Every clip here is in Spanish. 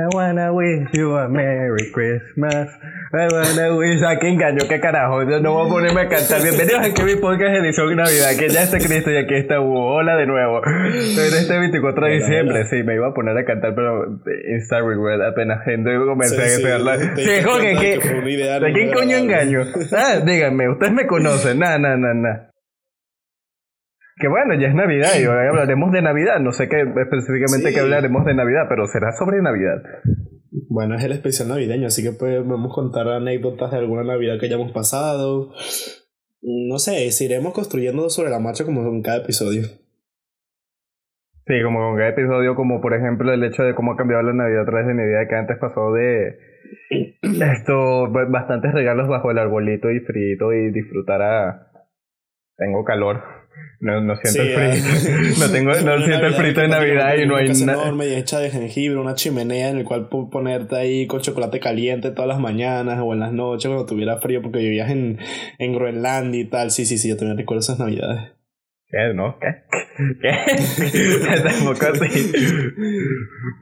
I wanna wish you a Merry Christmas. I wanna wish. ¿A qué engaño? ¿Qué carajo? Yo no voy a ponerme a cantar. Bienvenidos a que mi podcast edición Navidad. Que ya está Cristo y aquí está Hugo. Hola de nuevo. En este 24 de diciembre. Sí, me iba a poner a cantar, pero Insta regret apenas gente comencé Sí, a sí, te Sí, diste Jorge, ¿De quién coño engaño? Ah, díganme, ustedes me conocen. Nah, nah, nah, nah. Que bueno, ya es Navidad y hoy hablaremos de Navidad. No sé qué específicamente Sí. que hablaremos de Navidad, pero será sobre Navidad. Bueno, es el especial navideño, así que pues vamos a contar anécdotas de alguna Navidad que hayamos pasado. No sé, si iremos construyendo sobre la marcha como en cada episodio. Sí, como con cada episodio, como por ejemplo el hecho de cómo ha cambiado la Navidad a través de mi vida, que antes pasó de esto, ba- bastantes regalos bajo el arbolito y frito y disfrutar a... Tengo calor. No, no siento Sí, el frito. no tengo, no siento el frito de Navidad y no hay nada. enorme y hecha de jengibre, una chimenea en el cual po- ponerte ahí con chocolate caliente todas las mañanas o en las noches cuando tuviera frío porque vivías en, en Groenlandia y tal. Sí, sí, sí, yo también recuerdo esas navidades. ¿Qué? ¿No? ¿Qué? ¿Qué? Tampoco así.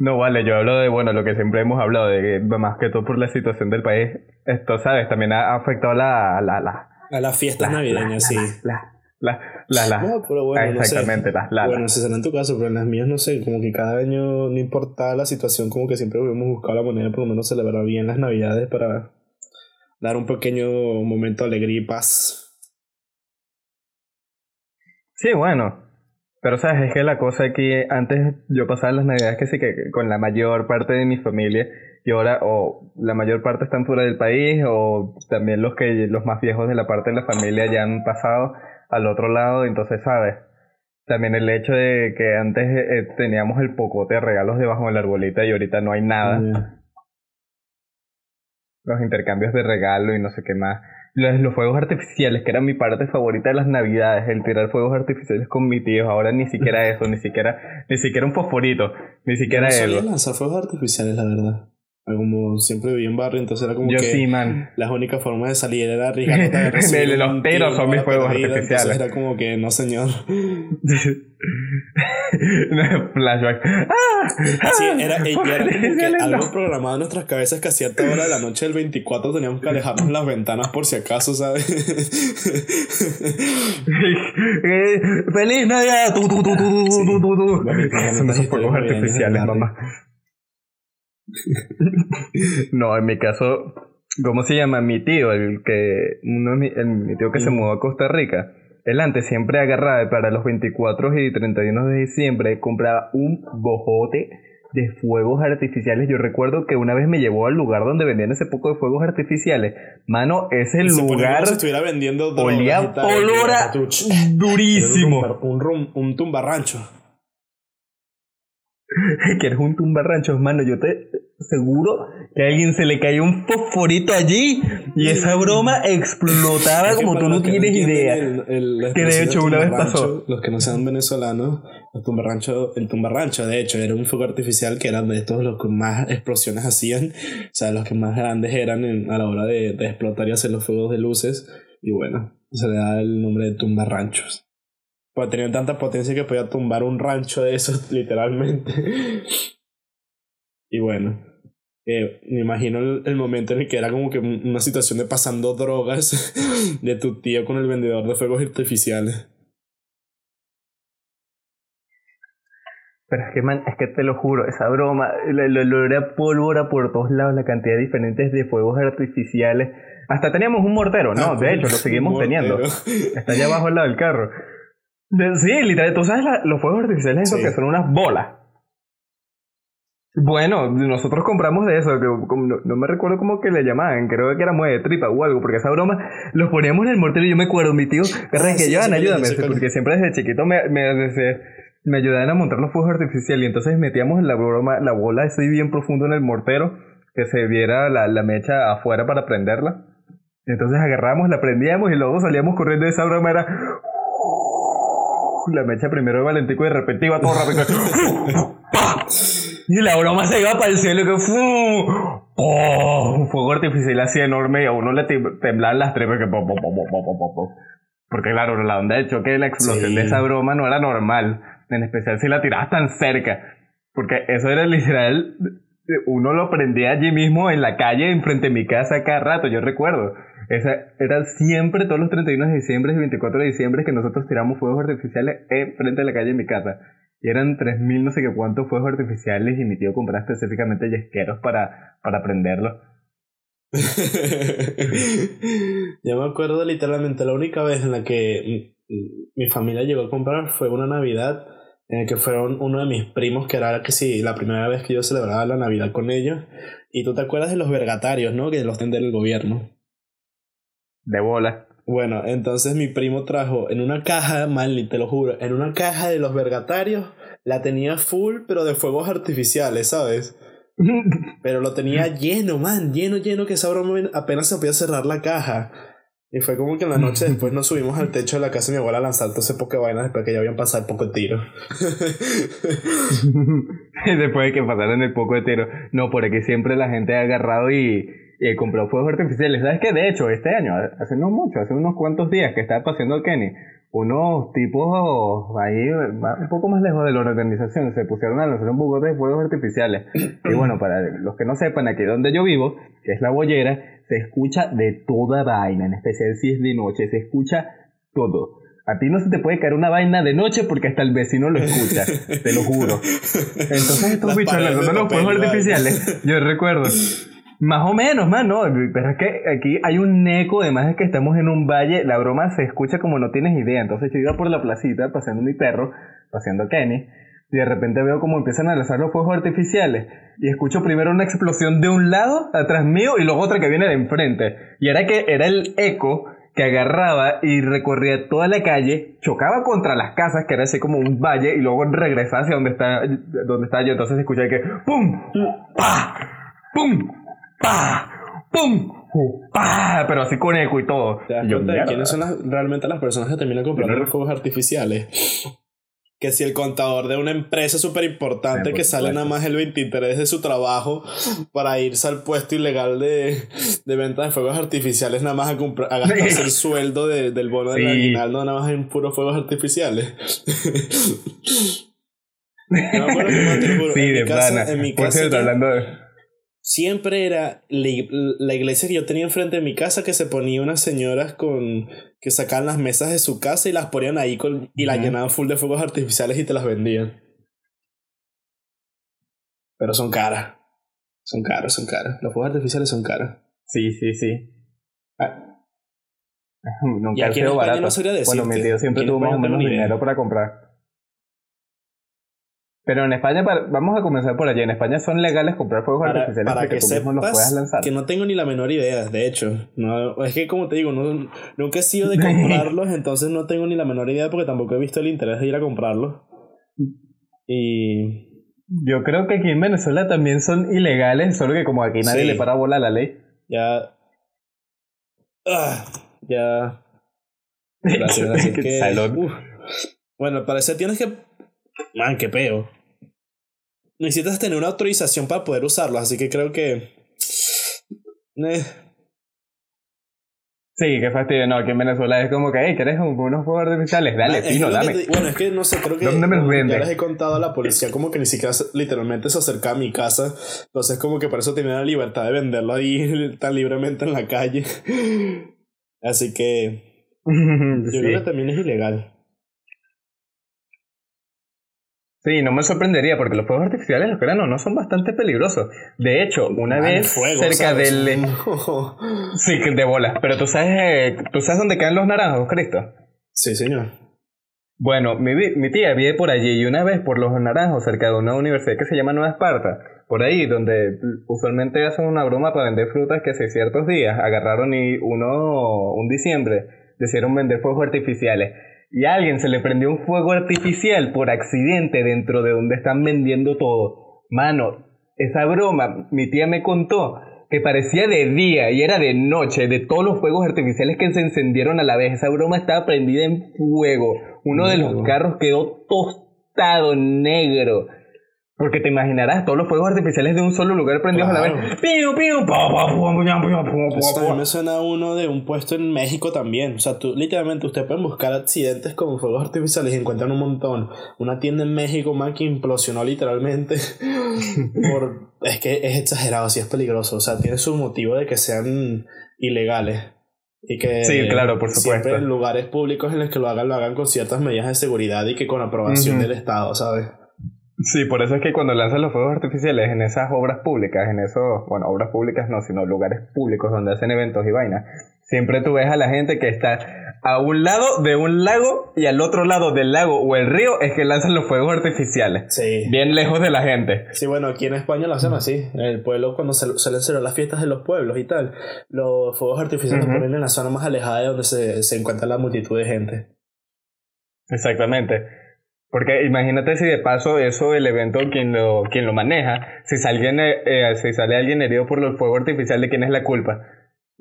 No, vale, yo hablo de, bueno, lo que siempre hemos hablado, de que más que todo por la situación del país, esto, ¿sabes? También ha afectado la... la, la A las fiestas navideñas, sí. La, la, la, la, No, pero bueno, Ah, no sé. exactamente, las la, la. Bueno, si será en tu caso, pero en las mías no sé, como que cada año, no importa la situación, como que siempre hemos buscado la manera de por lo menos celebrar bien las navidades para dar un pequeño momento de alegría y paz. Sí, bueno. Pero sabes, es que la cosa aquí, antes yo pasaba las navidades que sí que con la mayor parte de mi familia y ahora o la mayor parte están fuera del país o también los que los más viejos de la parte de la familia ya han pasado al otro lado, entonces sabes. También el hecho de que antes eh, teníamos el pocote de regalos debajo del arbolito y ahorita no hay nada. Los intercambios de regalo y no sé qué más. Los, los fuegos artificiales, que era mi parte favorita de las navidades, el tirar fuegos artificiales con mi tío. Ahora ni siquiera eso, ni siquiera, ni siquiera un fosforito, ni Yo siquiera no eso. lanzar fuegos artificiales, la verdad. Como siempre viví en barrio, entonces era como Yo que sí, man. la única forma de salir era arriesgarte recibir De los tiro, son mis perdida, artificiales. Era como que, no señor. Flashback. ¡Ah! Sí, era, ¡Ah! era como que Artificiales, no. algo programado en nuestras cabezas que a cierta hora de la noche del 24 teníamos que alejarnos las ventanas por si acaso, ¿sabes? ¡Feliz Navidad! Son esos fuegos artificiales, mamá. No, en mi caso, ¿cómo se llama? Mi tío, el que, uno el- mi tío que se mudó a Costa Rica, él antes siempre agarraba para los 24 y 31 de diciembre, compraba un bojote de fuegos artificiales. Yo recuerdo que una vez me llevó al lugar donde vendían ese poco de fuegos artificiales. Mano, ese lugar si estuviera vendiendo olía ch- durísimo. Un, rum- un tumbarrancho. que eres un tumbarranchos, mano. Yo te seguro que a alguien se le cayó un fosforito allí y esa broma explotaba Es que como tú no tienes idea. el- el- la Que de hecho una vez pasó. Los que no sean venezolanos, el tumbarrancho, el tumbarrancho, de hecho, era un fuego artificial que eran de estos los que más explosiones hacían. O sea, los que más grandes eran en- a la hora de, de explotar y hacer los fuegos de luces. Y bueno, se le da el nombre de tumbarranchos. Porque tenían tanta potencia que podía tumbar un rancho de esos, literalmente. y bueno, eh, me imagino el, el momento en el que era como que un- una situación de pasando drogas de tu tío con el vendedor de fuegos artificiales. Pero es que, man, es que te lo juro, esa broma, el, olor a pólvora por todos lados, la cantidad diferentes de fuegos artificiales. Hasta teníamos un mortero, no, Ah, de hecho, lo seguimos teniendo. Está allá abajo al lado del carro. De- sí, literal, tú sabes la- los fuegos artificiales esos Sí. que son unas bolas. Bueno, nosotros compramos de eso, que no, no me recuerdo cómo que le llamaban, creo que era mueve de tripa o algo, porque esa broma los poníamos en el mortero y yo me acuerdo, mi tío, Ah, que sí, sí, ayúdame, sí, porque siempre desde chiquito me, me, desde- me ayudaban a montar los fuegos artificiales y entonces metíamos la broma, la bola así bien profundo en el mortero, que se viera la, la mecha afuera para prenderla. Entonces agarramos, la prendíamos y luego salíamos corriendo y esa broma era la mecha primero de Valentico y de repente iba todo rápido. Y la broma se iba para el cielo que ¡fu! ¡Oh! un fuego artificial así enorme y a uno le tem- temblaban las tripas que po, po, po, po, po, po, po, po. porque claro la onda de choque de la explosión Sí. de esa broma no era normal en especial si la tirabas tan cerca porque eso era literal uno lo prendía allí mismo en la calle, enfrente de mi casa cada rato, yo recuerdo. Esa, era siempre todos los 31 de diciembre y 24 de diciembre que nosotros tiramos fuegos artificiales enfrente de la calle de mi casa. Y eran 3.000 no sé qué cuántos fuegos artificiales y mi tío compraba específicamente yesqueros para, para prenderlos. Yo me acuerdo literalmente la única vez en la que mi familia llegó a comprar fue una Navidad en la que fueron uno de mis primos que era que sí, la primera vez que yo celebraba la Navidad con ellos. Y tú te acuerdas de los vergatarios, ¿no? Que los tendría el gobierno. De bola. Bueno, entonces mi primo trajo en una caja, mal, te lo juro, en una caja de los vergatarios, la tenía full, pero de fuegos artificiales, ¿sabes? pero lo tenía lleno, man, lleno, lleno, que esa broma apenas se podía cerrar la caja. Y fue como que en la noche después nos subimos al techo de la casa de mi abuela a lanzar todo ese poco vainas después que ya habían pasado el poco de tiro. después de que pasaron el poco de tiro. No, por aquí siempre la gente ha agarrado y y compró fuegos artificiales. ¿Sabes qué? De hecho, este año, hace no mucho, hace unos cuantos días que estaba paseando el Kenny, unos tipos ahí un poco más lejos de la organización se pusieron a lanzar un bugote de fuegos artificiales. Y bueno, para los que no sepan, aquí donde yo vivo, que es la bollera, se escucha de toda vaina, en especial si es de noche, se escucha todo. A ti no se te puede caer una vaina de noche porque hasta el vecino lo escucha, te lo juro. Entonces estos bichos lanzando los fuegos artificiales, yo recuerdo más o menos, más, ¿no? Pero es que aquí hay un eco, además de que estamos en un valle, la broma se escucha como no tienes idea. Entonces yo iba por la placita paseando mi perro, paseando Kenny, y de repente veo como empiezan a lanzar los fuegos artificiales. Y escucho primero una explosión de un lado, atrás mío, y luego otra que viene de enfrente. Y era que era el eco que agarraba y recorría toda la calle, chocaba contra las casas, que era así como un valle, y luego regresaba hacia donde está, donde estaba yo. Entonces escuché que ¡pum! ¡pum! ¡Pah! ¡Pum! ¡Pah! Pero así con eco y todo. quiénes son realmente las personas que terminan comprando los fuegos artificiales? Que si el contador de una empresa súper importante que sale nada más el 23 de su trabajo para irse al puesto ilegal de, de venta de fuegos artificiales, nada más a, comprar, a gastarse el sueldo del bono del aguinaldo, nada más en puros fuegos artificiales. sí, de casa, En mi casa, hablando de siempre era la, iglesia que yo tenía enfrente de mi casa que se ponía unas señoras con que sacaban las mesas de su casa y las ponían ahí con, y las llenaban full de fuegos artificiales y te las vendían. Pero son caras. Son caros, son caros. Los fuegos artificiales son caros. Sí, sí, sí. Ah. Nunca y aquí en barato. no Bueno, mi tío siempre tuvo más o menos dinero para comprar. Pero en España, vamos a comenzar por allí. En España son legales comprar fuegos artificiales para que, tú sepas los puedas lanzar. Que no tengo ni la menor idea, de hecho. No, es que, como te digo, no, nunca he sido de comprarlos, entonces no tengo ni la menor idea porque tampoco he visto el interés de ir a comprarlos. Y. Yo creo que aquí en Venezuela también son ilegales, solo que como aquí nadie le para bola a la ley. Ya. Ah, ya. Gracias, gracias. que, bueno, al parecer tienes que. Man, qué peo necesitas tener una autorización para poder usarlo, así que creo que... Eh. Sí, qué fastidio. No, aquí en Venezuela es como que, hey, ¿querés unos fuegos artificiales? Dale, fino, dame. bueno, es que no sé, creo que ¿Dónde me los ya les he contado a la policía como que ni siquiera literalmente se acerca a mi casa. Entonces como que por eso tenía la libertad de venderlo ahí tan libremente en la calle. Así que... Yo creo que también es ilegal. Sí, no me sorprendería porque los fuegos artificiales, los granos, no son bastante peligrosos. De hecho, una vez cerca del... sí, de bolas. Pero tú sabes, eh, ¿tú sabes dónde caen los naranjos, Cristo? Sí, señor. Bueno, mi, mi tía vive por allí y una vez por los naranjos, cerca de una universidad que se llama Nueva Esparta, por ahí donde usualmente hacen una broma para vender frutas que hace ciertos días agarraron y uno, un diciembre, decidieron vender fuegos artificiales y a alguien se le prendió un fuego artificial por accidente dentro de donde están vendiendo todo. Mano, esa broma, mi tía me contó que parecía de día y era de noche, de todos los fuegos artificiales que se encendieron a la vez. Esa broma estaba prendida en fuego. Uno de los carros quedó tostado negro. Porque te imaginarás todos los fuegos artificiales de un solo lugar prendidos a la vez. ¡Piu, piu! Pa, me suena a uno de un puesto en México también. O sea, tú, literalmente, ustedes pueden buscar accidentes con fuegos artificiales y encuentran un montón. Una tienda en México, man, que implosionó literalmente. por, es que es exagerado, así es peligroso. O sea, tiene su motivo de que sean ilegales. Y que Sí, claro, por supuesto. siempre en lugares públicos en los que lo hagan, lo hagan con ciertas medidas de seguridad y que con aprobación del Estado, ¿sabes? Sí, por eso es que cuando lanzan los fuegos artificiales en esas obras públicas, en esos, bueno, obras públicas no, sino lugares públicos donde hacen eventos y vainas, siempre tú ves a la gente que está a un lado de un lago y al otro lado del lago o el río es que lanzan los fuegos artificiales. Sí. Bien lejos de la gente. Sí, bueno, aquí en España lo hacen así. En el pueblo, cuando se suelen celebrar las fiestas de los pueblos y tal, los fuegos artificiales los ponen en la zona más alejada de donde se, se encuentra la multitud de gente. Exactamente. Porque imagínate si de paso eso, el evento, quien lo, quien lo maneja, si sale, alguien, eh, eh, si sale alguien herido por los fuegos artificiales, ¿de quién es la culpa?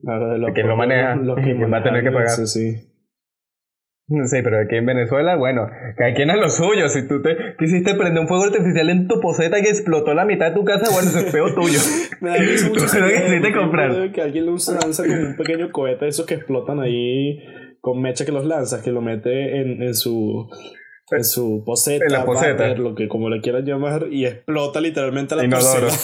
Claro, de los Que lo maneja, los que ¿quién va a tener que pagar? eso, sí. Sí, pero aquí en Venezuela, bueno, cada quien es lo suyo. Si tú te quisiste prender un fuego artificial en tu poseta que explotó la mitad de tu casa, bueno, eso es feo tuyo. Me da mucho Tú video, quisiste comprar. Que alguien lo usa, lanza con un pequeño cohete, de esos que explotan ahí con mecha que los lanzas, que lo mete en, en su en su poseta, En la poseta. lo que como le quieran llamar, y explota literalmente la Inodoro.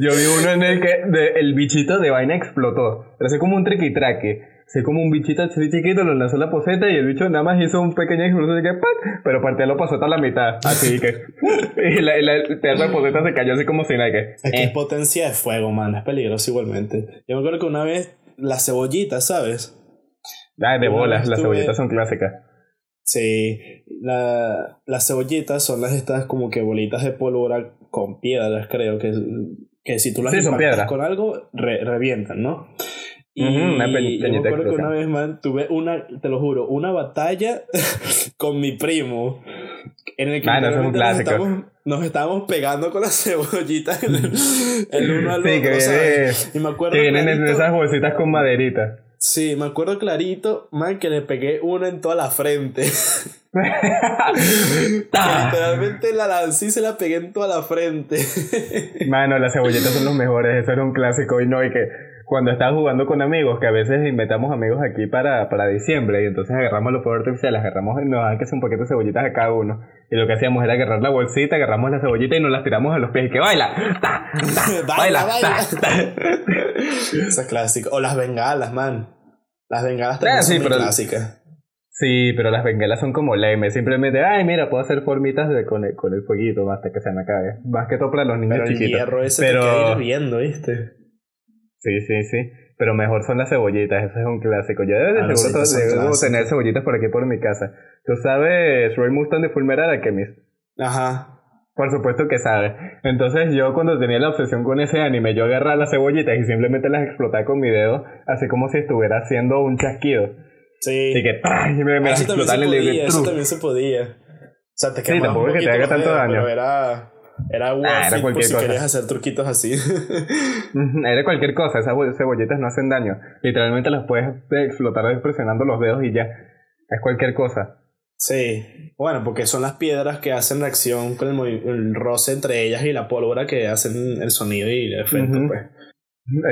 Yo vi uno en el que de- el bichito de vaina explotó. Pero así como un triquitraque. Así como un bichito así chiquito, lo lanzó en la poseta y el bicho nada más hizo un pequeño explosión de que ¡pac! Pero partió la poseta a la mitad. Así que. y la, y la- de poseta se cayó así como sin nada que. Es que es eh. potencia de fuego, man. Es peligroso igualmente. Yo me acuerdo que una vez las cebollitas, ¿sabes? Ay, de bolas, las cebollitas son clásicas. Sí. La, las cebollitas son las estas como que bolitas de pólvora con piedras, creo. Que, que si tú las Sí, impactas con algo, re- revientan, ¿no? Y una yo me acuerdo que una vez, man, tuve una, te lo juro, una batalla con mi primo. En el que Ah, no, es nos estábamos, nos estábamos pegando con las cebollitas el, el uno al Sí, otro, que ¿sabes? viene- Y me acuerdo Que vienen en esas bolsitas con maderita. Sí, me acuerdo clarito, man, que le pegué una en toda la frente. Literalmente la lancé y se la pegué en toda la frente. Mano, las cebollitas son los mejores, eso era un clásico. Y no, y que cuando estás jugando con amigos, que a veces inventamos amigos aquí para, para diciembre, y entonces agarramos los fuegos artificiales, agarramos, nos dan que hacer un paquete de cebollitas a cada uno. Y lo que hacíamos era agarrar la bolsita, agarramos la cebollita y nos las tiramos a los pies y que baila, ta, ta, baila, baila. ta, ta. Esa es clásica. O las bengalas, man. Las bengalas también Ah, sí, son pero- clásicas. Sí, pero las bengalas son como lemes, simplemente, ay, mira, puedo hacer formitas de, con, el, con el fueguito hasta que se me acabe. Más que todo para los niños Pero el hierro ese Pero- te queda hirviendo, ¿viste? Sí, sí, sí. Pero mejor son las cebollitas, eso es un clásico. Yo de Ah, seguro debo tener cebollitas por aquí por mi casa. ¿Tú sabes Roy Mustang de Fulmerar Alchemist? Ajá. Por supuesto que sabe. Entonces yo cuando tenía la obsesión con ese anime, yo agarraba las cebollitas y simplemente las explotaba con mi dedo, así como si estuviera haciendo un chasquido. Sí. Así que ¡pah! y me, me eso también se el podía, eso también se podía. O sea, te Sí, quemabas tampoco un es que te haga tanto dedos, daño. Pero era... Era Ah, era it por cualquier si cosa. querías hacer truquitos así. Era cualquier cosa, esas bo- cebollitas no hacen daño. Literalmente las puedes explotar presionando los dedos y ya. Es cualquier cosa. Sí. Bueno, porque son las piedras que hacen la acción con el, el roce entre ellas y la pólvora que hacen el sonido y el efecto, pues.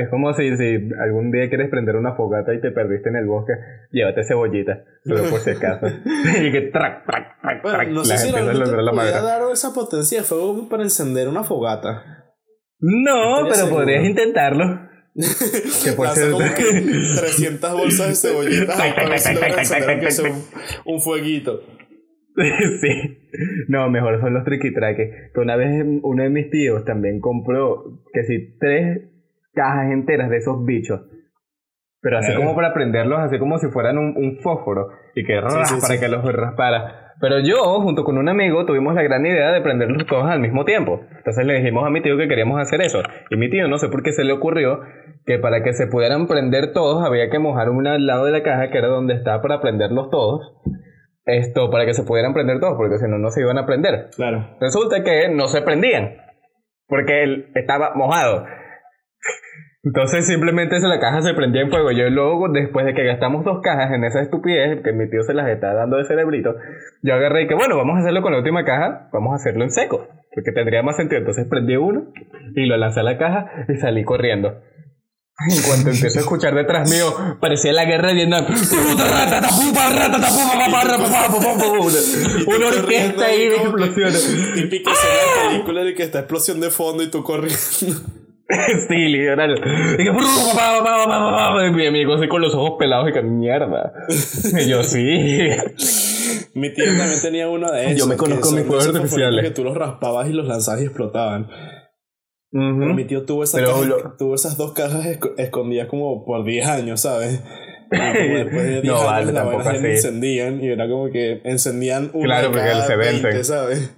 Es como si, si algún día quieres prender una fogata y te perdiste en el bosque, llévate cebollita, solo por si acaso. y que trac, trac, trac, Bueno, trac, no la sé si gente se la madera. dar esa potencia de fuego para encender una fogata. No, pero podrías intentarlo. Que puede ser- como que 300 bolsas de cebollitas para ver si un, un fueguito. sí. No, mejor son los triquitraques. Que una vez uno de mis tíos también compró, que si tres cajas enteras de esos bichos. Pero así como para prenderlos, así como si fueran un, un fósforo. Y que sí, para sí. que los raspara. Pero yo, junto con un amigo, tuvimos la gran idea de prenderlos todos al mismo tiempo. Entonces le dijimos a mi tío que queríamos hacer eso. Y mi tío, no sé por qué se le ocurrió, que para que se pudieran prender todos, había que mojar una al lado de la caja, que era donde estaba para prenderlos todos. Esto, para que se pudieran prender todos, porque si no, no se iban a prender. Claro. Resulta que no se prendían, porque él estaba mojado. Entonces simplemente la caja se prendía en fuego. Yo luego, después de que gastamos dos cajas en esa estupidez, que mi tío se las está dando de cerebrito, yo agarré y que bueno, vamos a hacerlo con la última caja, vamos a hacerlo en seco, porque tendría más sentido. Entonces prendí uno y lo lancé a la caja y salí corriendo. En cuanto empecé a escuchar detrás mío, parecía la guerra de Vietnam. Una orquesta ahí de explosiones. Típica escena de película de que está explosión de fondo y tú corriendo. sí, literal. Y que mi amigo así con los ojos pelados y que mierda. Y yo sí. Mi tío también tenía uno de esos. Yo me conozco mis fuegos artificiales. Que tú los raspabas y los lanzabas y explotaban. Mi tío tuvo, tuvo esas dos cajas escondidas como por 10 años, ¿sabes? después de 10 no, años vale, las encendían y era como que encendían una Claro, porque se vencen. ¿sabes?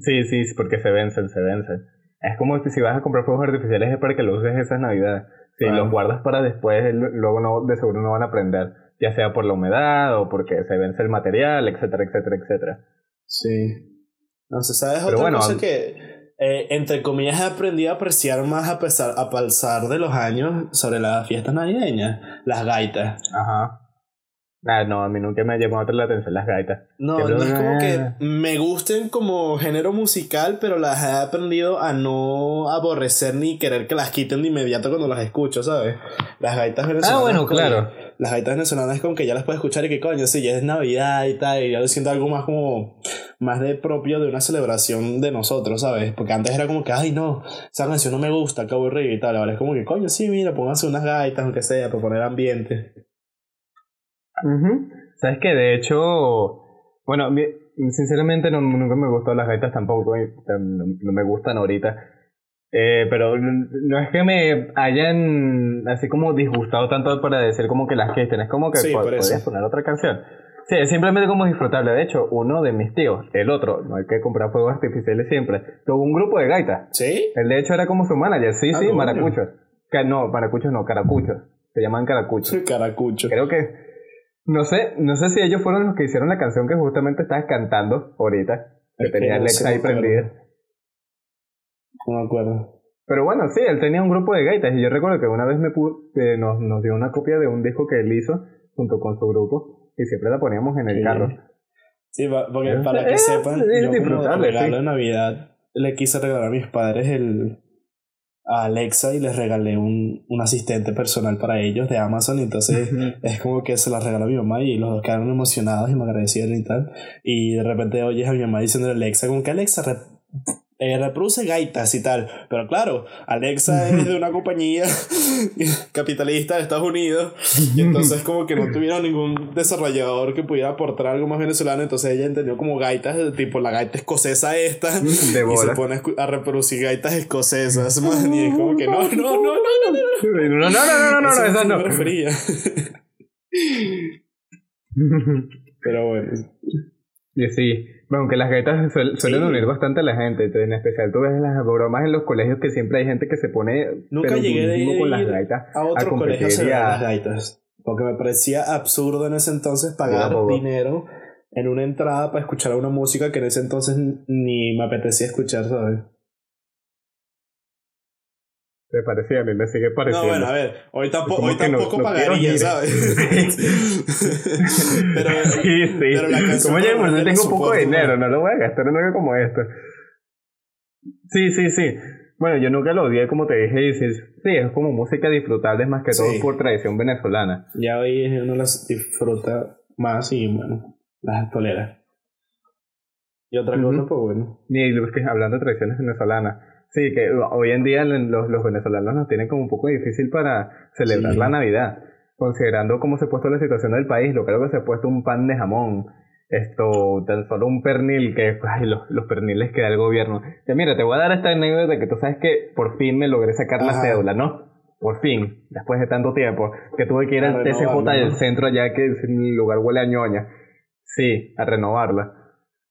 Sí, sí, porque se vencen, se vencen. Es como si vas a comprar fuegos artificiales es para que los uses esas navidades. Si los guardas para después, luego no, de seguro no van a prender. Ya sea por la humedad o porque se vence el material, etcétera, etcétera, etcétera. Sí. No sé, ¿sabes otra cosa que eh, entre comillas, he aprendido a apreciar más a pesar, a pasar de los años sobre las fiestas navideñas, las gaitas. Ajá. Ah, no, a mí nunca me ha llamado la atención las gaitas. No, no es como que me gusten como género musical, pero las he aprendido a no aborrecer ni querer que las quiten de inmediato cuando las escucho, ¿sabes? Las gaitas venezolanas. Ah, bueno, claro. Las gaitas venezolanas es como que ya las puedes escuchar y que coño, sí, ya es Navidad y tal, y ya lo siento algo más como, más de propio de una celebración de nosotros, ¿sabes? Porque antes era como que, ay no, esa canción no me gusta, que aburrido y tal, ahora es como que, coño, sí, mira, pónganse unas gaitas, aunque sea, para poner ambiente. Sabes que de hecho, bueno, sinceramente no, nunca me gustó las gaitas tampoco, no, me gustan ahorita. Eh, pero no es que me hayan así como disgustado tanto para decir como que las gesten, es como que podrías poner otra canción. Sí, es simplemente como disfrutable. De hecho, uno de mis tíos, el otro, no hay que comprar fuegos artificiales siempre, tuvo un grupo de gaitas. ¿Sí? Él de hecho era como su manager, sí, ah, sí, maracuchos. no, maracuchos no, caracuchos. Se llaman caracuchos. Caracuchos. Creo que no sé, no sé si ellos fueron los que hicieron la canción que justamente estabas cantando ahorita. Que tenía Alexa ahí prendida. No me acuerdo. Pero bueno, sí, él tenía un grupo de gaitas y yo recuerdo que una vez me nos, nos dio una copia de un disco que él hizo junto con su grupo y siempre la poníamos en el carro. Sí, porque para que sepan, yo como regalo de Navidad le quise regalar a mis padres el, a Alexa y les regalé un, un asistente personal para ellos de Amazon. Y entonces es como que se la regaló a mi mamá y los dos quedaron emocionados y me agradecieron y tal. Y de repente oyes a mi mamá diciendo a Alexa, como que Alexa, eh, reproduce gaitas y tal. Pero claro, Alexa es de una compañía capitalista de Estados Unidos. Y entonces como que no tuvieron ningún desarrollador que pudiera aportar algo más venezolano. Entonces ella entendió como gaitas, tipo la gaita escocesa esta. y se pone a reproducir gaitas escocesas. y es como que no, no, no, no, no, no. No, no, no, no, no, no, esa no. Refería. Pero bueno. Sí. Bueno, aunque las gaitas suelen unir bastante a la gente, en especial tú ves las bromas en los colegios que siempre hay gente que se pone Nunca llegué de con las gaitas a otro colegio a las gaitas, porque me parecía absurdo en ese entonces pagar dinero en una entrada para escuchar una música que en ese entonces ni me apetecía escuchar, ¿sabes? Te parecía, a mí me sigue pareciendo. No, bueno, a ver, hoy tampoco, hoy tampoco pagaría, ¿sabes? pero, sí, sí. pero la canción. Como ya, pues, tengo poco dinero, no lo voy a gastar en algo como esto. Sí, sí, sí. Bueno, yo nunca lo odié, como te dije, y sí, es como música disfrutable más que todo por tradición venezolana. Ya hoy uno las disfruta más y, bueno, las tolera. Y otra cosa, pues bueno. Ni hablando de tradiciones venezolanas Sí, que hoy en día los, los venezolanos nos tienen como un poco difícil para celebrar la Navidad, considerando cómo se ha puesto la situación del país, lo creo que se ha puesto un pan de jamón, esto, tan solo un pernil, que ay, los, los perniles que da el gobierno. Ya mira, te voy a dar esta anécdota que tú sabes que por fin me logré sacar la cédula, ¿no? Por fin, después de tanto tiempo, que tuve que ir al TCJ del centro allá que el lugar huele a ñoña. Sí, a renovarla.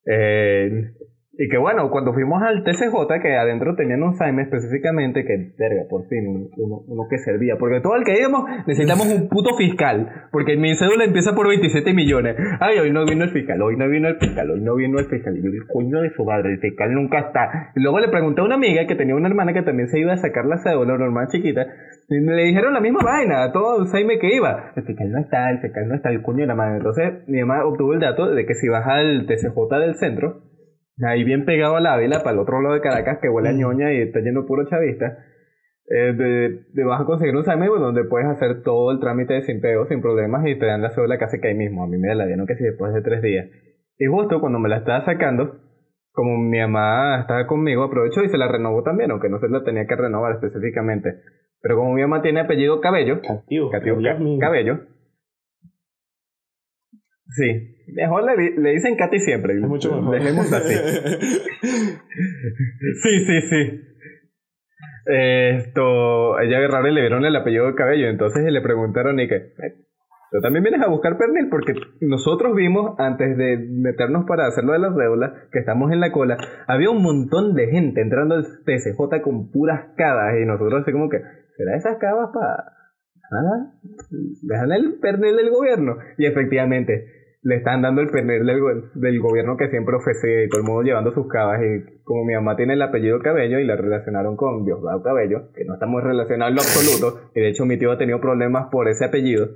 Eh, Y que bueno, cuando fuimos al TCJ, que adentro tenían un SAIME específicamente, que, verga, por fin, uno, uno que servía. Porque todo el que íbamos necesitamos un puto fiscal. Porque mi cédula empieza por 27 millones. Ay, hoy no vino el fiscal, hoy no vino el fiscal, hoy no vino el fiscal. Y yo, el coño de su madre, el fiscal nunca está. Y luego le pregunté a una amiga que tenía una hermana que también se iba a sacar la cédula, hermana chiquita. Y le dijeron la misma vaina a todo el SAIME que iba. El fiscal no está, el fiscal no está, el coño de la madre. Entonces, mi mamá obtuvo el dato de que si vas al TCJ del centro, Ahí bien pegado a la Ávila, para el otro lado de Caracas, que huele a ñoña y está lleno puro chavista. Eh, de, vas a conseguir un SAME donde puedes hacer todo el trámite sin pego, sin problemas y te dan la cédula casi que ahí mismo. A mí me la dieron que si después de tres días. Y justo cuando me la estaba sacando, como mi mamá estaba conmigo, aprovechó y se la renovó también, aunque no se la tenía que renovar específicamente. Pero como mi mamá tiene apellido Cabello, Cabello, Sí, mejor le, le dicen Katy siempre. mucho mejor. Dejemos así. sí, sí, sí. Esto, ella agarraron y le vieron el apellido de cabello, entonces le preguntaron y que, ¿tú también vienes a buscar pernil? Porque nosotros vimos, antes de meternos para hacerlo de las deudas, que estamos en la cola, había un montón de gente entrando al TCJ con puras cavas y nosotros así como que, ¿será esas cavas para nada, dejan el pernil del gobierno. Y efectivamente, le están dando el pernil del, gobierno que siempre ofrece y todo el mundo llevando sus cabas. Y como mi mamá tiene el apellido Cabello y la relacionaron con Diosdado Cabello, que no estamos relacionados en lo absoluto, y de hecho mi tío ha tenido problemas por ese apellido,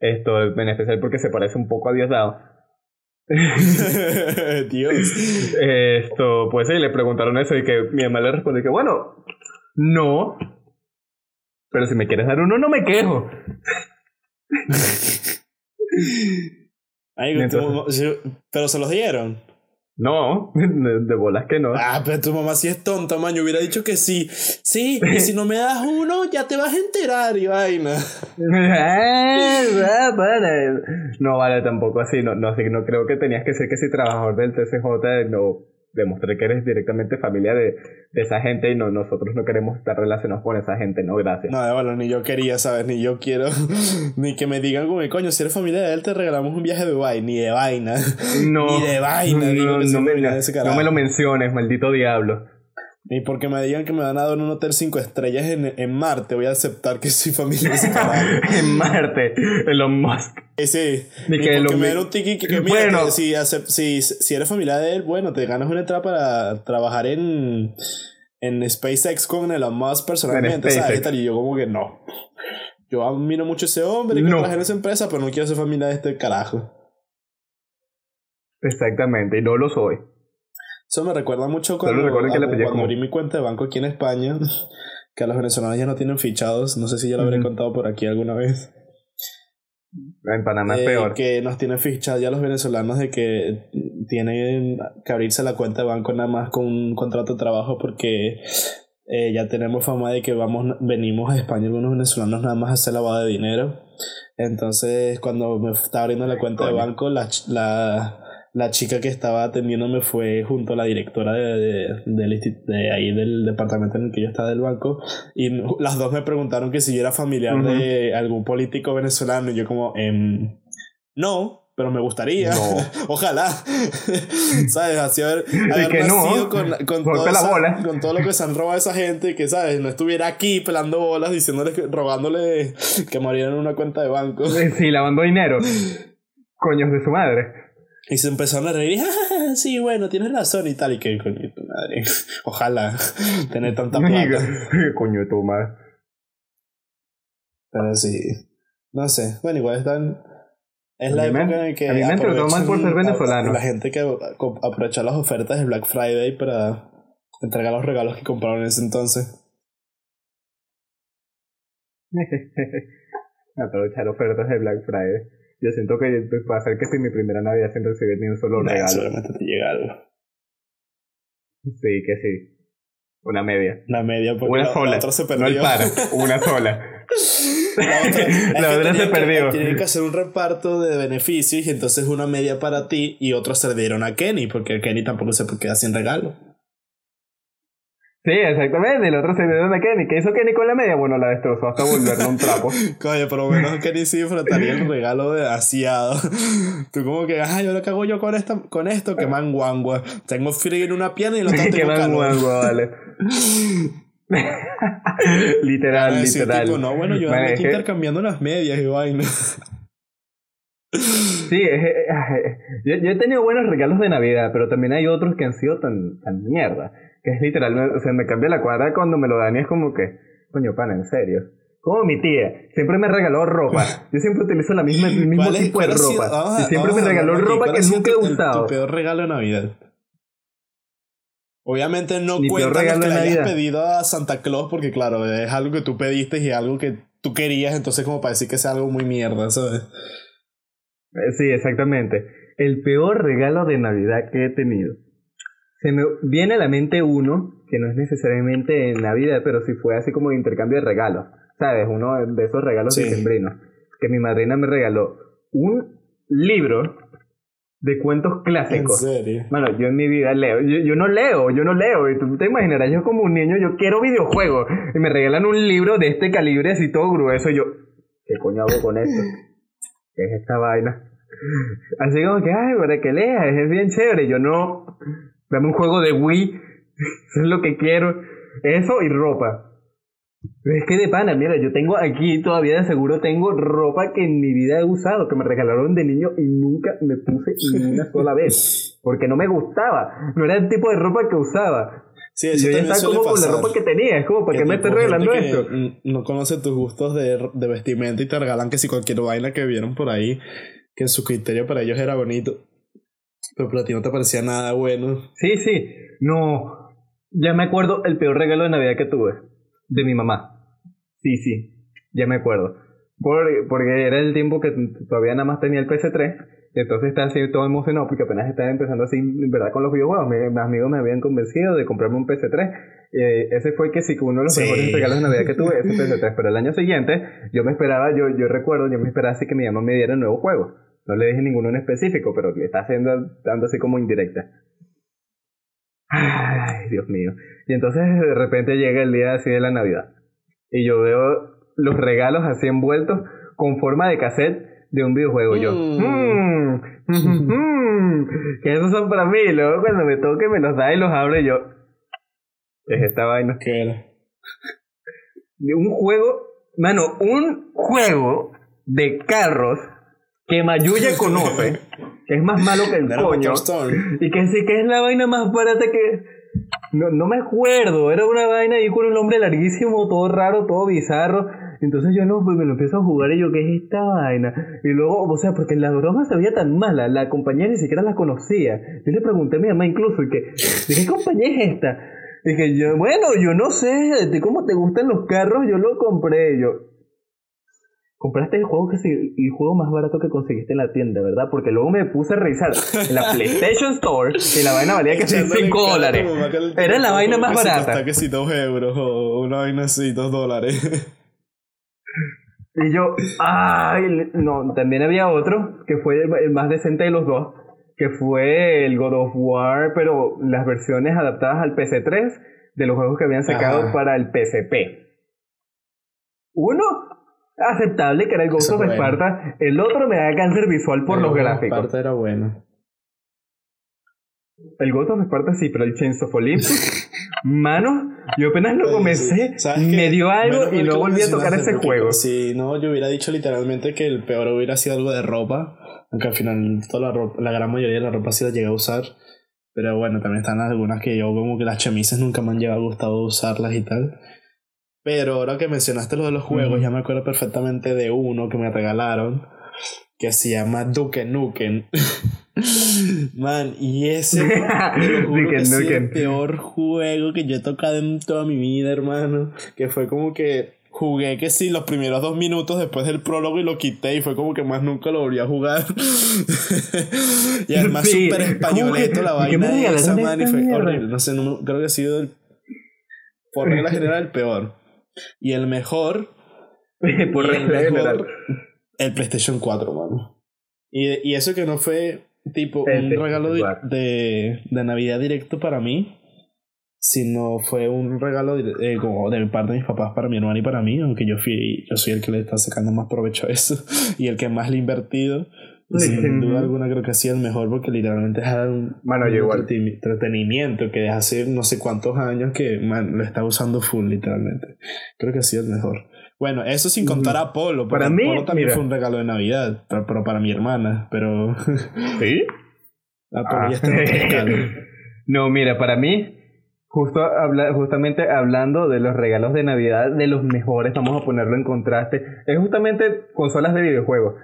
esto en especial porque se parece un poco a Diosdado. Dios. Esto, pues sí, le preguntaron eso y que mi mamá le respondió que bueno, no, pero si me quieres dar uno, no me quejo. pero se los dieron. No, de, bolas que no. Ah, pero tu mamá sí es tonta, man. Yo hubiera dicho que sí. Sí, y si no me das uno, ya te vas a enterar y vaina. no vale tampoco así. No, no, no creo que tenías que ser que si trabajador del TCJ no demostré que eres directamente familia de, de, esa gente y no, nosotros no queremos estar relacionados con esa gente, no, gracias. No, de valor, ni yo quería, ¿sabes? Ni yo quiero, ni que me digan como, coño, si eres familia de él te regalamos un viaje de Dubai, ni de vaina. No. ni de vaina, digo que no, me, no me lo menciones, maldito diablo. Ni porque me digan que me van a dar un hotel 5 estrellas en, en, Marte, voy a aceptar que soy familia de En Marte, Elon Musk. Eh, sí, Ni que me den un tiki que, que mira, bueno. si, si, si eres familia de él, bueno, te ganas una entrada para trabajar en, en SpaceX con Elon Musk personalmente, ¿sabes? Y yo como que no. Yo admiro mucho a ese hombre y que no. trabaja en esa empresa, pero no quiero ser familia de este carajo. Exactamente, y no lo soy. Eso me recuerda mucho cuando, cuando abrí mi cuenta de banco aquí en España, que a los venezolanos ya no tienen fichados. No sé si ya lo habré contado por aquí alguna vez. En Panamá es eh, peor. Que nos tienen fichados ya los venezolanos de que tienen que abrirse la cuenta de banco nada más con un contrato de trabajo porque eh, ya tenemos fama de que vamos, venimos a España algunos venezolanos nada más a hacer lavado de dinero. Entonces, cuando me estaba abriendo la cuenta de banco, la, la la chica que estaba atendiéndome fue junto a la directora de, de, ahí del departamento en el que yo estaba del banco y las dos me preguntaron que si yo era familiar de algún político venezolano y yo como em, no pero me gustaría. Ojalá. Sabes así haber, haber nacido con, con, con todo lo que se han robado esa gente que sabes no estuviera aquí pelando bolas diciéndole robándole que murieran en una cuenta de banco. Sí lavando dinero. Coños de su madre y se empezaron a reír. Ah, sí, bueno, tienes razón y tal. Y que, coño, tu madre. Ojalá tener tanta plata. coño, tu madre. Pero sí. No sé. Bueno, igual están. Es la época en que. A mí me trató mal por ser venezolano. La gente que aprovecha las ofertas de Black Friday para entregar los regalos que compraron en ese entonces. aprovechar ofertas de Black Friday. Yo siento que va a ser que si mi primera Navidad sin recibir ni un solo regalo. Seguramente te llega algo. Sí, que sí. Una media. Una media, porque una sola. otra se perdió. No el par, una sola. la otra, se perdió. Tienen que hacer un reparto de beneficios y entonces una media para ti y otros se dieron a Kenny, porque Kenny tampoco se queda sin regalo. Sí, exactamente. El otro se dio a Kenny. ¿Qué hizo Kenny con la media? Bueno, la destrozó hasta volverle un trapo. Coño, por lo menos Kenny sí disfrutaría el regalo de asiado. Tú como que, ay, yo lo que hago yo con, esta, con esto, que manguangua. Tengo frío en una pierna y lo otro tengo calor. vale. literal, literal. Tipo, no, bueno, yo ando aquí intercambiando las medias y vaina. Sí, yo, yo, he tenido buenos regalos de Navidad, pero también hay otros que han sido tan, tan mierda. Que es literal, o sea, me cambia la cuadra cuando me lo dan y es como que, coño, pana, en serio. Como mi tía, siempre me regaló ropa. Yo siempre utilizo la misma, el mismo tipo de ropa. y siempre me regaló ropa que nunca he usado. Tu peor regalo de Navidad. Obviamente no cuenta que le hayas pedido a Santa Claus porque claro, es algo que tú pediste y algo que tú querías, entonces como para decir que es algo muy mierda, ¿sabes? Eh, sí, exactamente. El peor regalo de Navidad que he tenido. Se me viene a la mente uno, que no es necesariamente en Navidad, pero sí fue así como de intercambio de regalos. ¿Sabes? Uno de esos regalos de sembrino. Que mi madrina me regaló un libro de cuentos clásicos. ¿En serio? Bueno, yo en mi vida leo. Yo, no leo, yo no leo. Y tú te imaginarás, yo como un niño, yo quiero videojuegos. Y me regalan un libro de este calibre así todo grueso. Y yo, ¿qué coño hago con esto? ¿Qué es esta vaina? Así como que, ay, para que leas, es bien chévere. Yo no, dame un juego de Wii, eso es lo que quiero. Eso y ropa. Es que de pana, mira, yo tengo aquí todavía de seguro tengo ropa que en mi vida he usado, que me regalaron de niño y nunca me puse ni una sola vez. Porque no me gustaba. No era el tipo de ropa que usaba. Sí, eso yo ya estaba como con la ropa que tenía. Es como, ¿para qué me estoy regalando esto? No conoce tus gustos de, de vestimenta y te regalan que si cualquier vaina que vieron por ahí que en su criterio para ellos era bonito. Pero para ti no te parecía nada bueno. Sí, sí. No. Ya me acuerdo el peor regalo de Navidad que tuve. De mi mamá. Sí, sí. Ya me acuerdo. porque era el tiempo que todavía nada más tenía el PS3. Entonces estaba así todo emocionado porque apenas estaba empezando así, en verdad, con los videojuegos. Mis amigos me habían convencido de comprarme un PS3. Eh, ese fue que sí, uno de los mejores regalos de Navidad que tuve, ese PS3. Pero el año siguiente, yo me esperaba, yo, yo recuerdo, yo me esperaba así que mi mamá me diera un nuevo juego. No le dije ninguno en específico, pero le está haciendo, dando así como indirecta. Ay, Dios mío. Y entonces de repente llega el día así de la Navidad. Y yo veo los regalos así envueltos con forma de cassette de un videojuego. Yo, mmm, mmm, que esos son para mí. Luego cuando me toque me los da y los abro y yo, es esta vaina. ¿Qué era? Un juego, mano, un juego de carros que Mayuya conoce, que es más malo que el coño, y que sí que es la vaina más barata que... No, no me acuerdo, era una vaina ahí con un nombre larguísimo, todo raro, todo bizarro. Entonces yo no, pues me lo empiezo a jugar y yo, ¿qué es esta vaina? Y luego, o sea, porque la broma se veía tan mala, la compañía ni siquiera la conocía. Yo le pregunté a mi mamá incluso, que, ¿de qué compañía es esta? Dije yo, bueno, yo no sé, de cómo te gustan los carros, yo lo compré. Yo, compraste el juego que el juego más barato que conseguiste en la tienda, ¿verdad? Porque luego me puse a revisar en la PlayStation Store y la vaina valía que 5 dólares. Era la vaina más barata. Hasta que si 2 euros o una vaina así, 2 dólares. Y yo, ay, no, también había otro que fue el más decente de los dos, que fue el God of War, pero las versiones adaptadas al PC3 de los juegos que habían sacado para el PSP. Uno aceptable, que era el Ghost of Sparta. El otro me da cáncer visual por los gráficos. Sparta era bueno. El Ghost of Sparta sí, pero el Chains of Olympus, mano, yo apenas lo comencé, me dio algo y no volví a tocar ese juego. Si no, yo hubiera dicho literalmente que el peor hubiera sido algo de ropa, aunque al final toda la, ropa, la gran mayoría de la ropa sí la llegué a usar. Pero bueno, también están algunas que yo como que las chamisas nunca me han llegado gustado usarlas y tal. Pero ahora que mencionaste lo de los juegos, ya me acuerdo perfectamente de uno que me regalaron que se llama Duke Nukem. Man, y ese es el peor juego que yo he tocado en toda mi vida, hermano. Que fue como que jugué que sí los primeros dos minutos después del prólogo y lo quité y fue como que más nunca lo volví a jugar. y además súper españoleto la vaina de esa man y fue horrible. No sé, creo que ha sido el, por regla general el peor. Y el mejor. Por el, mejor, el PlayStation 4, mano. Y, y eso que no fue tipo un regalo de, de, Navidad directo para mí. sino fue un regalo de, como de parte de mis papás para mi hermana y para mí, aunque yo fui, yo soy el que le está sacando más provecho a eso y el que más le he invertido. Sin duda alguna creo que ha sido el mejor porque literalmente es un, Mano, yo igual. entretenimiento que desde hace no sé cuántos años que lo está usando full literalmente. Creo que ha sido el mejor. Bueno, eso sin contar a Polo. Para mí, Polo también fue un regalo de Navidad, pero, para mi hermana, pero... ¿Sí? Ah, ya está No, mira, para mí, justo habla, justamente hablando de los regalos de Navidad, de los mejores, vamos a ponerlo en contraste, es justamente consolas de videojuegos.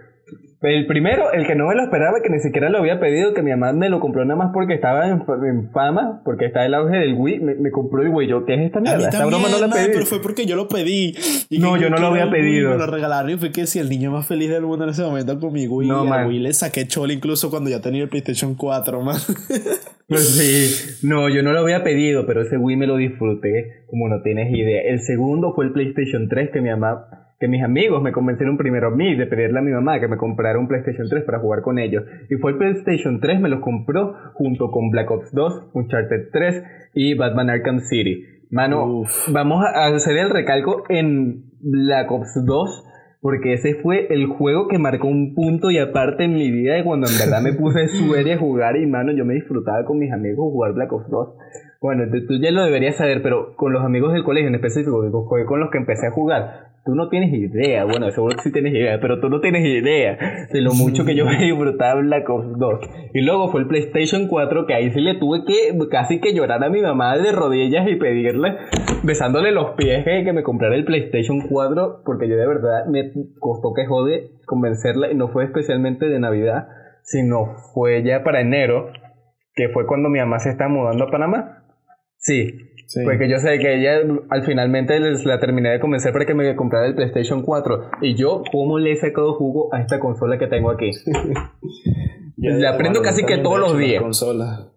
El primero, el que no me lo esperaba, que ni siquiera lo había pedido, que mi mamá me lo compró nada más porque estaba en, fama, porque está el auge del Wii, me, compró el Wii. Yo, ¿qué es esta mierda? esta broma no la pedí. Pero fue porque yo lo pedí. no, yo no lo había pedido. me lo regalaron y fue que si el niño más feliz del mundo en ese momento con mi Wii. No, man. Wii le saqué chole incluso cuando ya tenía el PlayStation 4, man. Pues sí, no, yo no lo había pedido, pero ese Wii me lo disfruté como no tienes idea. El segundo fue el PlayStation 3 que mi mamá que mis amigos me convencieron primero a mí de pedirle a mi mamá que me comprara un PlayStation 3 para jugar con ellos. Y fue el PlayStation 3, me lo compró junto con Black Ops 2, Uncharted 3 y Batman Arkham City. Mano, vamos a hacer el recalco en Black Ops 2 porque ese fue el juego que marcó un punto y aparte en mi vida de cuando en verdad me puse serio a jugar y mano, yo me disfrutaba con mis amigos jugar Black Ops 2. Bueno, tú ya lo deberías saber, pero con los amigos del colegio en específico, fue con los que empecé a jugar tú no tienes idea, bueno, seguro que sí tienes idea, pero tú no tienes idea de lo mucho que yo me disfrutaba Black Ops 2. Y luego fue el PlayStation 4, que ahí sí le tuve que casi que llorar a mi mamá de rodillas y pedirle, besándole los pies que, me comprara el PlayStation 4, porque yo de verdad me costó que jode convencerla, y no fue especialmente de Navidad, sino fue ya para enero, que fue cuando mi mamá se está mudando a Panamá. Sí, porque yo sé que ella al finalmente les la terminé de convencer para que me comprara el PlayStation 4. Y yo, ¿cómo le he sacado jugo a esta consola que tengo aquí? la aprendo casi que todos los días. Consola.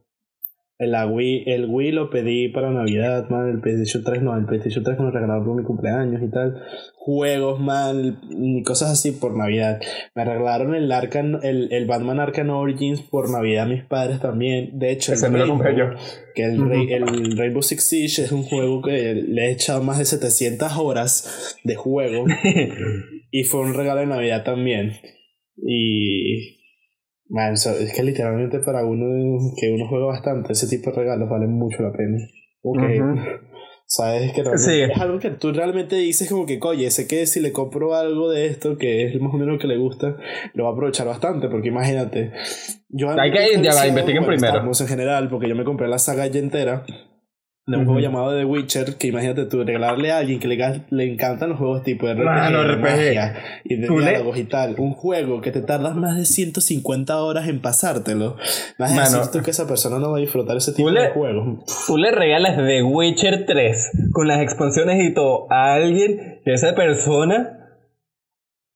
El Wii, el Wii lo pedí para Navidad, man. El PlayStation 3 no, el PlayStation 3 me lo regalaron por mi cumpleaños y tal. Juegos, man, y cosas así por Navidad. Me regalaron el Arcan, el, el Batman Arkham Origins por Navidad mis padres también. De hecho, el me lo yo. Que el, el Rainbow Six Siege es un juego que le he echado más de 700 horas de juego. y fue un regalo de Navidad también. Y Man, es que literalmente para uno que uno juega bastante, ese tipo de regalos valen mucho la pena. Ok. Sabes que es algo que tú realmente dices como que, oye, sé que si le compro algo de esto, que es más o menos lo que le gusta, lo va a aprovechar bastante, porque imagínate. Yo Hay que ir, ya investiguen primero. En general, porque yo me compré la saga ya entera de un juego llamado The Witcher, que imagínate tú, regalarle a alguien que le, le encantan los juegos tipo RPG, RPG. y de diálogos y tal, un juego que te tardas más de 150 horas en pasártelo, más tú que esa persona no va a disfrutar ese tipo de juegos. Tú le regalas The Witcher 3 con las expansiones y todo a alguien y esa persona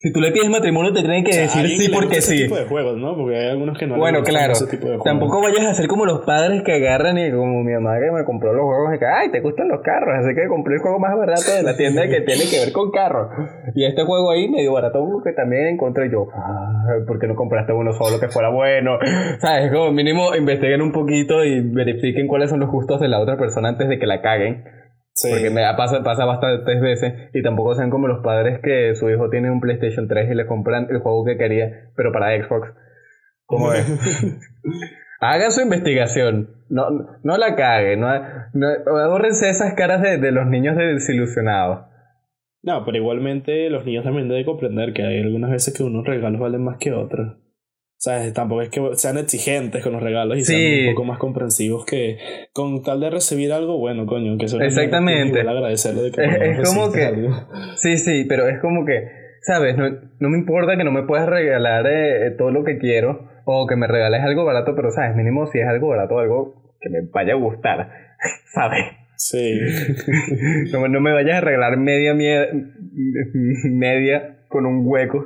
si tú le pides matrimonio, te tienen que decir sí porque sí. Ese tipo de juegos, ¿no? Porque hay algunos que no Bueno, claro. Ese tipo de Tampoco vayas a ser como los padres que agarran y como mi mamá que me compró los juegos y que, ay, te gustan los carros, así que compré el juego más barato de la tienda que tiene que ver con carros. Y este juego ahí medio barato que también encontré yo, ¿por qué no compraste uno solo que fuera bueno? ¿Sabes? Como mínimo investiguen un poquito y verifiquen cuáles son los gustos de la otra persona antes de que la caguen. Porque me pasa, pasa bastantes veces y tampoco sean como los padres que su hijo tiene un PlayStation 3 y le compran el juego que quería, pero para Xbox. ¿Cómo es? Hagan su investigación. No, no la caguen. No, no, esas caras de, de los niños desilusionados. No, pero igualmente los niños también deben comprender que hay algunas veces que unos regalos valen más que otros. ¿Sabes? Tampoco es que sean exigentes con los regalos y sean un poco más comprensivos que con tal de recibir algo, bueno, coño, que eso Exactamente. Es de que es, como que Sí, sí, pero es como que, ¿sabes? No, no me importa que no me puedas regalar eh, todo lo que quiero o que me regales algo barato, pero sabes, mínimo si es algo barato, algo que me vaya a gustar, ¿sabes? Sí. no, no me vayas a regalar media, media, media con un hueco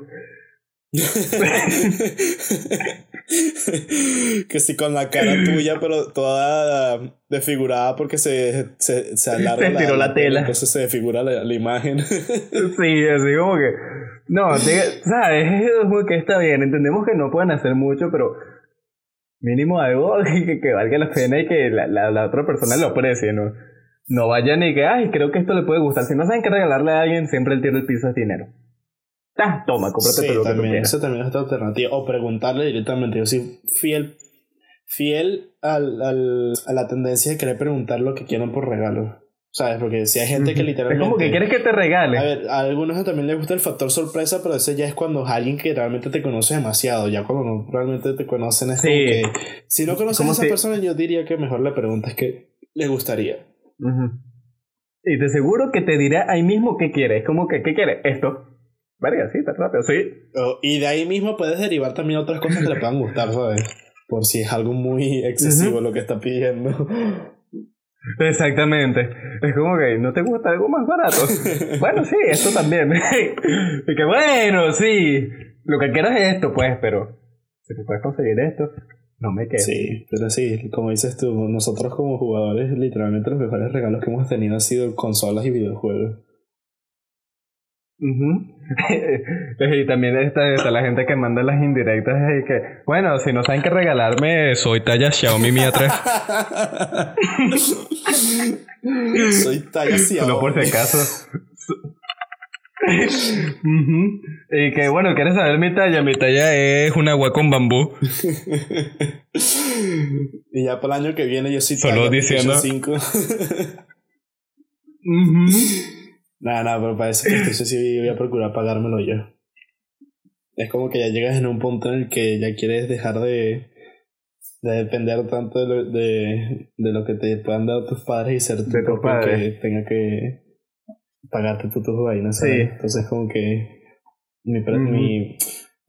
que sí, con la cara tuya, pero toda desfigurada porque se, se, se alarga la, la, tela. Entonces se desfigura la, la, imagen. sí, así como que. No, ¿sabes? Es que está bien. Entendemos que no pueden hacer mucho, pero Mínimo algo que, que valga la pena y que la, la, la, otra persona lo aprecie, ¿no? No vayan y que, ay, creo que esto le puede gustar. Si no saben qué regalarle a alguien, siempre el tiro del piso es dinero. Ah, toma, cómprate sí, que tú también, quieras. Eso también es otra alternativa. O preguntarle directamente. Yo soy fiel, fiel al, al, a la tendencia de querer preguntar lo que quieran por regalo. ¿Sabes? Porque si hay gente que Es literalmente. como que quieres que te regale. A ver, a algunos también les gusta el factor sorpresa, pero ese ya es cuando es alguien que realmente te conoce demasiado. Ya cuando no realmente te conocen es Sí. como que. Si no conoces a esa si- persona, yo diría que mejor le preguntas qué le gustaría. Y te aseguro que te dirá ahí mismo qué quiere. Es como que, ¿qué quiere? Esto. Verga, sí, está rápido. Sí. O- y de ahí mismo puedes derivar también otras cosas que le puedan gustar, ¿sabes? Por si es algo muy excesivo lo que está pidiendo. Exactamente. Es como que, ¿no te gusta algo más barato? bueno, sí, esto también. y que bueno, sí. Lo que quiero es esto, pues, pero si te puedes conseguir esto, no me quedo. Sí, pero sí, como dices tú, nosotros como jugadores, literalmente los mejores regalos que hemos tenido han sido consolas y videojuegos. Ujú. y también está, está la gente que manda las indirectas y que, bueno, si no saben qué regalarme, soy talla Xiaomi Mi A3. Soy talla Xiaomi. No por si acaso. Y que bueno, ¿quieres saber mi talla? Mi talla es un agua con bambú. y ya para el año que viene yo soy Solo diciendo- PlayStation 5. Ujú. Nada, nada, pero para eso que sí voy a procurar pagármelo yo. Es como que ya llegas en un punto en el que ya quieres dejar de, de depender tanto de lo, de, de lo que te puedan dar tus padres y ser tú De tus padres. que tenga que pagarte tú tus vainas, ¿sabes? Sí. Entonces como que mi, pre- Ujú. mi,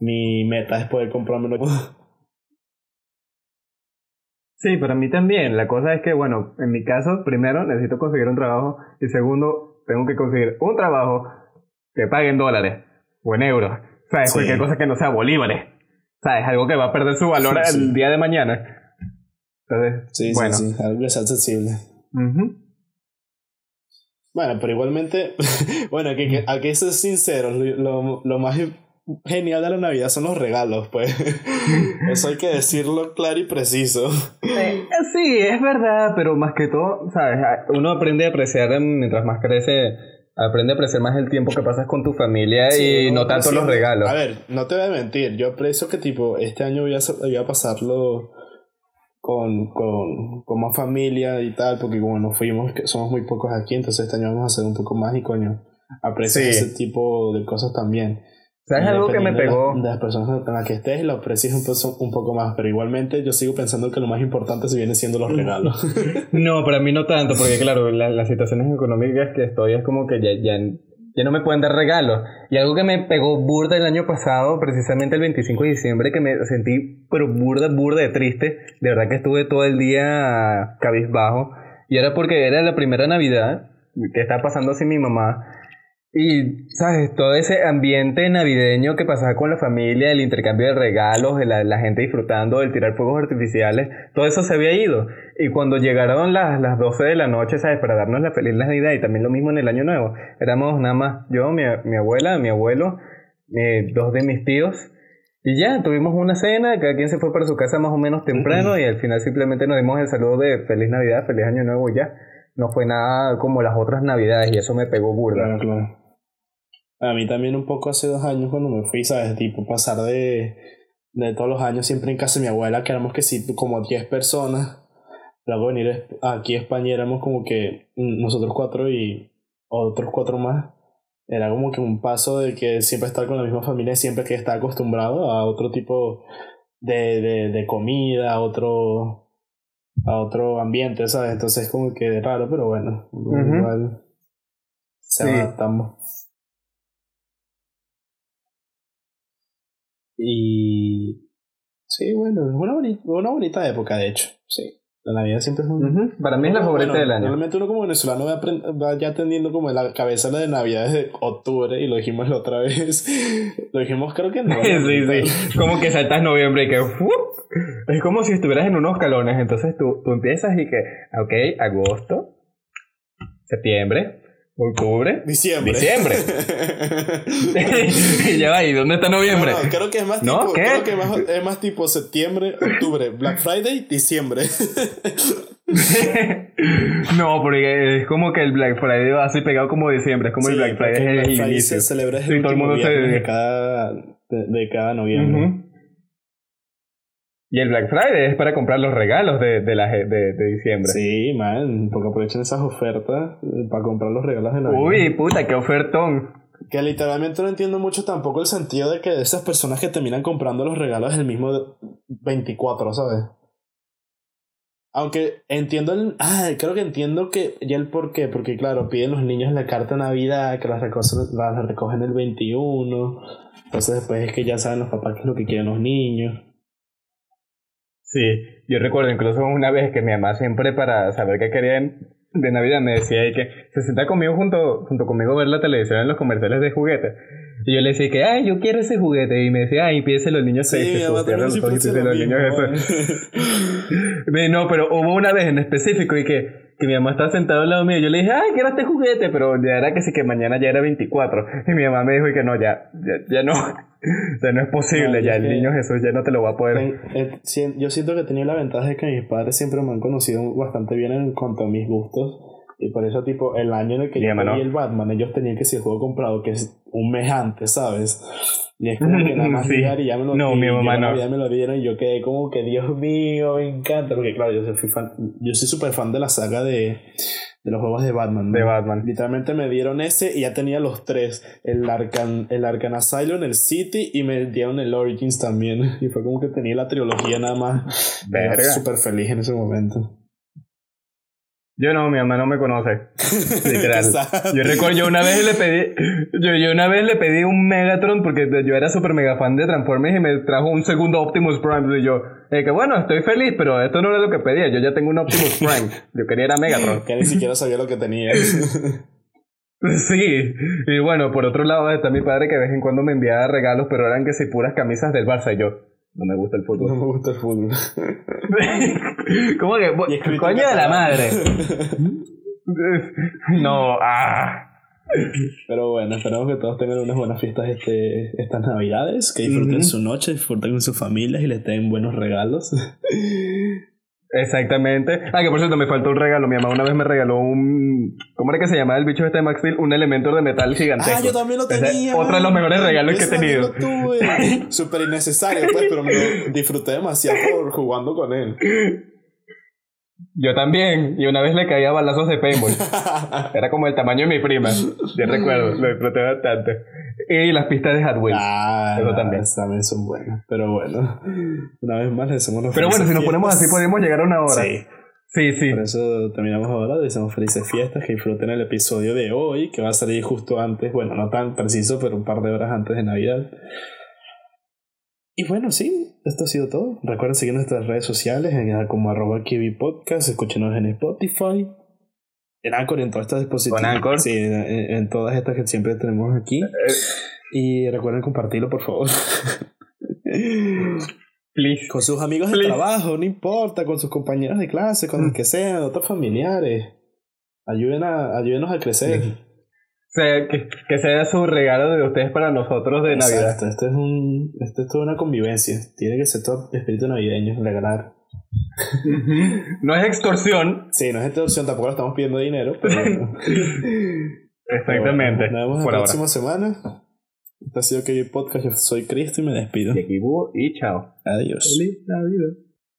mi meta es poder comprármelo. Sí, para mí también. La cosa es que, bueno, en mi caso, primero necesito conseguir un trabajo y segundo, tengo que conseguir un trabajo que pague en dólares o en euros. ¿Sabes? Sí. Cualquier cosa que no sea bolívares. ¿Sabes? Algo que va a perder su valor Sí, el sí. día de mañana. Entonces, Sí, bueno. sí, sí, algo que sea accesible. Ujú. Bueno, pero igualmente, bueno, que, que- hay que ser sinceros, lo, lo, lo más genial de la Navidad son los regalos, pues. Eso hay que decirlo claro y preciso. Eh, sí, es verdad, pero más que todo, ¿sabes? Uno aprende a apreciar em, mientras más crece, aprende a apreciar más el tiempo que pasas con tu familia y no tanto los regalos. A ver, no te voy a mentir, yo aprecio que tipo, este año voy a, voy a pasarlo con, con, con más familia y tal, porque como nos fuimos, que somos muy pocos aquí, entonces este año vamos a hacer un poco más y coño, aprecio Sí. ese tipo de cosas también. ¿Sabes algo que me pegó? De las, de las personas con las que estés, lo aprecias un, poco- un poco más, pero igualmente yo sigo pensando que lo más importante se viene siendo los regalos. No, para mí no tanto, porque claro, la- las situaciones económicas que estoy es como que ya, ya, ya no me pueden dar regalos. Y algo que me pegó burda el año pasado, precisamente el 25 de diciembre, que me sentí pero burda, burda de triste. De verdad que estuve todo el día cabizbajo. Y era porque era la primera Navidad que estaba pasando así mi mamá. Y, ¿sabes? Todo ese ambiente navideño que pasaba con la familia, el intercambio de regalos, de la, la gente disfrutando, el tirar fuegos artificiales, todo eso se había ido. Y cuando llegaron las, las 12 de la noche, ¿sabes? Para darnos la feliz Navidad y también lo mismo en el Año Nuevo, éramos nada más yo, mi, mi abuela, mi abuelo, eh, dos de mis tíos. Y ya, tuvimos una cena, cada quien se fue para su casa más o menos temprano y al final simplemente nos dimos el saludo de feliz Navidad, feliz Año Nuevo y ya. No fue nada como las otras Navidades y eso me pegó burda. Claro, claro. A mí también un poco hace dos años cuando me fui, ¿sabes? Tipo, pasar de, de todos los años siempre en casa de mi abuela, que éramos que sí, como 10 personas. Luego venir es- aquí a España éramos como que nosotros cuatro y otros cuatro más. Era como que un paso de que siempre estar con la misma familia, siempre que estar acostumbrado a otro tipo de, de, de comida, a otro, a otro ambiente, ¿sabes? Entonces como que raro, pero bueno, igual se Sí. adaptamos. Y sí, bueno, es una bonita, una bonita época, de hecho. Sí. La Navidad siempre es un... Ujú, Para mí es la Bueno, favorita del año. Realmente uno como venezolano va, va ya teniendo como la cabeza la de Navidad desde octubre y lo dijimos la otra vez. lo dijimos creo que no. sí, sí. Como que saltas noviembre y que... ¡fup! Es como si estuvieras en unos calones. Entonces tú, tú empiezas y que... Ok, agosto, septiembre, ¿Octubre? Diciembre. Diciembre. ya va, ¿y dónde está noviembre? No, no, creo que es más tipo, ¿No? ¿Qué? creo que más- es más tipo septiembre, octubre, Black Friday, diciembre. no, porque es como que el Black Friday va así pegado como diciembre. Es como el Black Friday el Black Friday se celebra el todo el mundo se- de cada, de, de cada noviembre. Y el Black Friday es para comprar los regalos de, de, la, de, de diciembre. Sí, man, porque aprovechen esas ofertas eh, para comprar los regalos de Navidad. Uy, puta, qué ofertón. Que literalmente no entiendo mucho tampoco el sentido de que esas personas que terminan comprando los regalos el mismo 24, ¿sabes? Aunque entiendo el... Ah, creo que entiendo que ya el por qué. Porque claro, piden los niños la carta de Navidad, que las recogen, las recogen el 21. Entonces después es que ya saben los papás qué es lo que quieren los niños. Sí, yo recuerdo incluso una vez que mi mamá siempre para saber qué querían de Navidad me decía y que se sentaba conmigo junto, junto conmigo a ver la televisión en los comerciales de juguetes. Y yo le decía que, ay, yo quiero ese juguete. Y me decía, ay, pídeselo los niños Sí, también los niños eso. No, pero hubo una vez en específico y que, que mi mamá estaba sentada al lado mío yo le dije, ay, quiero este juguete, pero ya era que sí que mañana ya era 24. Y mi mamá me dijo y que no, ya, ya, ya no. O sea, no es posible, No, ya el que- niño Jesús ya no te lo va a poder. Yo siento que tenía la ventaja de que mis padres siempre me han conocido bastante bien en cuanto a mis gustos. Y por eso, tipo, el año en el que yo vi el Batman, ellos tenían que ser el juego comprado, que es un mes antes, ¿sabes? Y es como que nada más Sí. llegar y ya me lo No, y mi mamá no. Ya me lo dieron y yo quedé como que, Dios mío, me encanta. Porque, claro, yo soy fan, yo soy súper fan de la saga de, de los juegos de Batman. ¿no? De Batman. Literalmente me dieron ese y ya tenía los tres. El Arcan, el Arcan Asylum, el City y me dieron el Origins también. Y fue como que tenía la trilogía nada más. Verga. súper feliz en ese momento. Yo no, mi mamá no me conoce. Literal. Yo recuerdo, yo una vez le pedí, yo, yo una vez le pedí un Megatron porque yo era súper mega fan de Transformers y me trajo un segundo Optimus Prime y yo, eh, que bueno, estoy feliz, pero esto no era lo que pedía, yo ya tengo un Optimus Prime, yo quería era Megatron. Que ni siquiera sabía lo que tenía. Sí, y bueno, por otro lado está mi padre que de vez en cuando me enviaba regalos, pero eran que si puras camisas del Barça y yo, no me gusta el no fútbol. me gusta el fútbol. ¿Cómo que? Y Coño de la madre. No, ah. Pero bueno, esperamos que todos tengan unas buenas fiestas este, estas navidades, que disfruten su noche, disfruten con sus familias y les den buenos regalos. Exactamente. Ah, que por cierto, me faltó un regalo. Mi mamá una vez me regaló un. ¿Cómo era que se llamaba el bicho este de Max Steel? Un elemento de metal gigantesco. Ah, yo también lo Ese tenía. Otro de los mejores regalos que he tenido. Súper innecesario, pues, pero me lo disfruté demasiado por jugando con él. Yo también. Y una vez le caía balazos de paintball. Era como el tamaño de mi prima. Yo recuerdo, lo disfruté bastante. Y las pistas de Wheels. Ah, Eso no, también. también son buenas. Pero bueno, una vez más le deseamos unas Pero bueno, si nos ponemos así, podemos llegar a una hora. Sí, sí. sí. por eso terminamos ahora. Les deseamos felices fiestas, que disfruten el episodio de hoy, que va a salir justo antes, bueno, no tan preciso, pero un par de horas antes de Navidad. Y bueno, sí, esto ha sido todo. Recuerden seguir nuestras redes sociales en, como arroba Kiwi Podcast, escúchenos en Spotify, en Anchor en todas estas Anchor. Sí, en, en todas estas que siempre tenemos aquí. Y recuerden compartirlo, por favor. Please. Con sus amigos de trabajo, no importa, con sus compañeros de clase, con los que sean, otros familiares. Ayuden a, ayúdenos a crecer. O sea, que, que sea su regalo de ustedes para nosotros de Navidad. Exacto, esto es un, esto es toda una convivencia. Tiene que ser todo espíritu navideño, regalar. No es extorsión. Sí, no es esta opción, tampoco le estamos pidiendo dinero, pero bueno. Exactamente. Pero bueno, Nos vemos por la ahora. próxima semana. Este ha sido que Podcast. Yo soy Cristo y me despido. Y aquí, y chao. Adiós. Feliz Navidad.